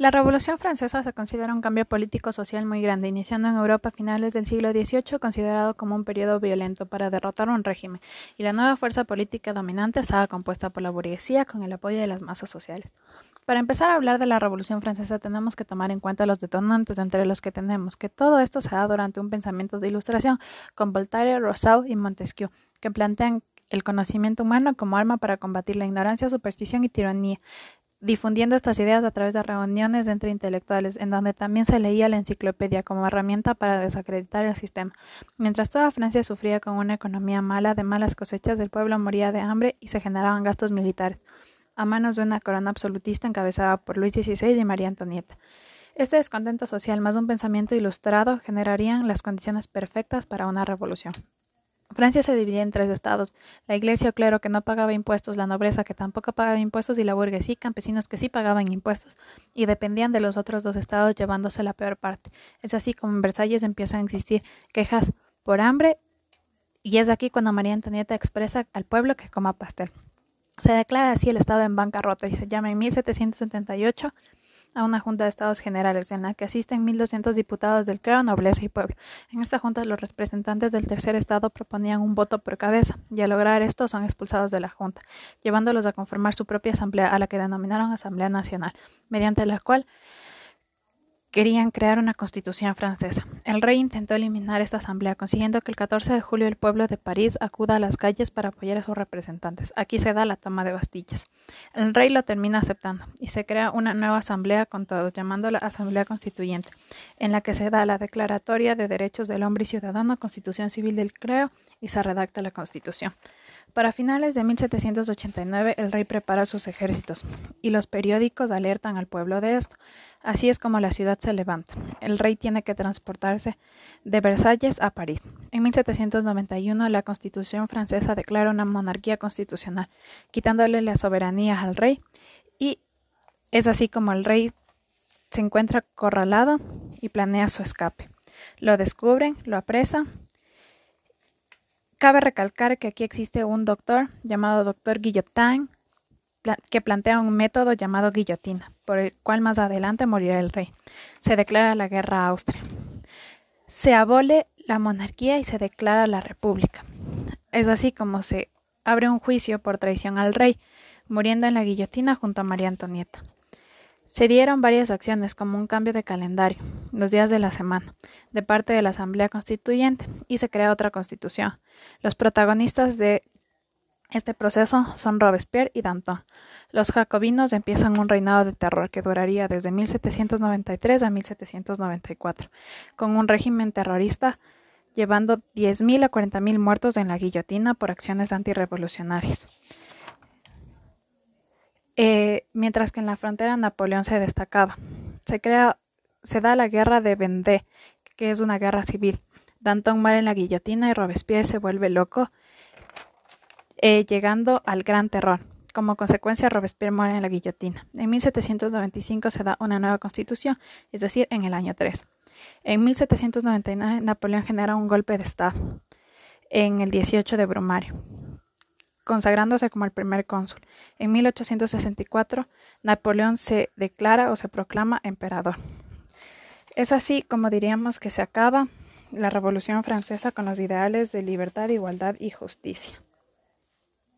La Revolución Francesa se considera un cambio político-social muy grande, iniciando en Europa a finales del siglo XVIII, considerado como un periodo violento para derrotar un régimen, y la nueva fuerza política dominante estaba compuesta por la burguesía con el apoyo de las masas sociales. Para empezar a hablar de la Revolución Francesa tenemos que tomar en cuenta los detonantes entre los que tenemos que todo esto se da durante un pensamiento de ilustración con Voltaire, Rousseau y Montesquieu, que plantean el conocimiento humano como arma para combatir la ignorancia, superstición y tiranía, difundiendo estas ideas a través de reuniones entre intelectuales, en donde también se leía la enciclopedia como herramienta para desacreditar el sistema. Mientras toda Francia sufría con una economía mala, de malas cosechas, el pueblo moría de hambre y se generaban gastos militares, a manos de una corona absolutista encabezada por Luis XVI y María Antonieta. Este descontento social más un pensamiento ilustrado generarían las condiciones perfectas para una revolución. Francia se dividía en tres estados, la iglesia o clero que no pagaba impuestos, la nobleza que tampoco pagaba impuestos y la burguesía campesinos que sí pagaban impuestos, y dependían de los otros dos estados llevándose la peor parte. Es así como en Versalles empiezan a existir quejas por hambre y es aquí cuando María Antonieta expresa al pueblo que coma pastel. Se declara así el estado en bancarrota y se llama en 1778 a una Junta de Estados Generales en la que asisten 1.200 diputados del clero, nobleza y pueblo. En esta Junta los representantes del tercer Estado proponían un voto por cabeza y al lograr esto son expulsados de la Junta, llevándolos a conformar su propia asamblea a la que denominaron Asamblea Nacional, mediante la cual querían crear una constitución francesa. El rey intentó eliminar esta asamblea, consiguiendo que el 14 de julio el pueblo de París acuda a las calles para apoyar a sus representantes. Aquí se da la toma de Bastillas. El rey lo termina aceptando y se crea una nueva asamblea con todos, llamándola Asamblea Constituyente, en la que se da la Declaratoria de Derechos del Hombre y Ciudadano, Constitución Civil del Creo y se redacta la Constitución. Para finales de 1789 el rey prepara sus ejércitos y los periódicos alertan al pueblo de esto. Así es como la ciudad se levanta. El rey tiene que transportarse de Versalles a París. En 1791 la Constitución francesa declara una monarquía constitucional, quitándole la soberanía al rey y es así como el rey se encuentra acorralado y planea su escape. Lo descubren, lo apresan Cabe recalcar que aquí existe un doctor llamado doctor Guillotin que plantea un método llamado guillotina, por el cual más adelante morirá el rey. Se declara la guerra a Austria. Se abole la monarquía y se declara la república. Es así como se abre un juicio por traición al rey, muriendo en la guillotina junto a María Antonieta. Se dieron varias acciones como un cambio de calendario, los días de la semana, de parte de la Asamblea Constituyente y se crea otra constitución. Los protagonistas de este proceso son Robespierre y Danton. Los jacobinos empiezan un reinado de terror que duraría desde 1793 a 1794, con un régimen terrorista llevando 10.000 a 40.000 muertos en la guillotina por acciones antirrevolucionarias. Eh, mientras que en la frontera Napoleón se destacaba. Se crea, se da la guerra de Vendée, que es una guerra civil. Danton muere en la guillotina y Robespierre se vuelve loco, eh, llegando al gran terror. Como consecuencia, Robespierre muere en la guillotina. En 1795 se da una nueva constitución, es decir, en el año 3. En 1799 Napoleón genera un golpe de Estado en el 18 de Brumario consagrándose como el primer cónsul. En 1864, Napoleón se declara o se proclama emperador. Es así como diríamos que se acaba la Revolución Francesa con los ideales de libertad, igualdad y justicia.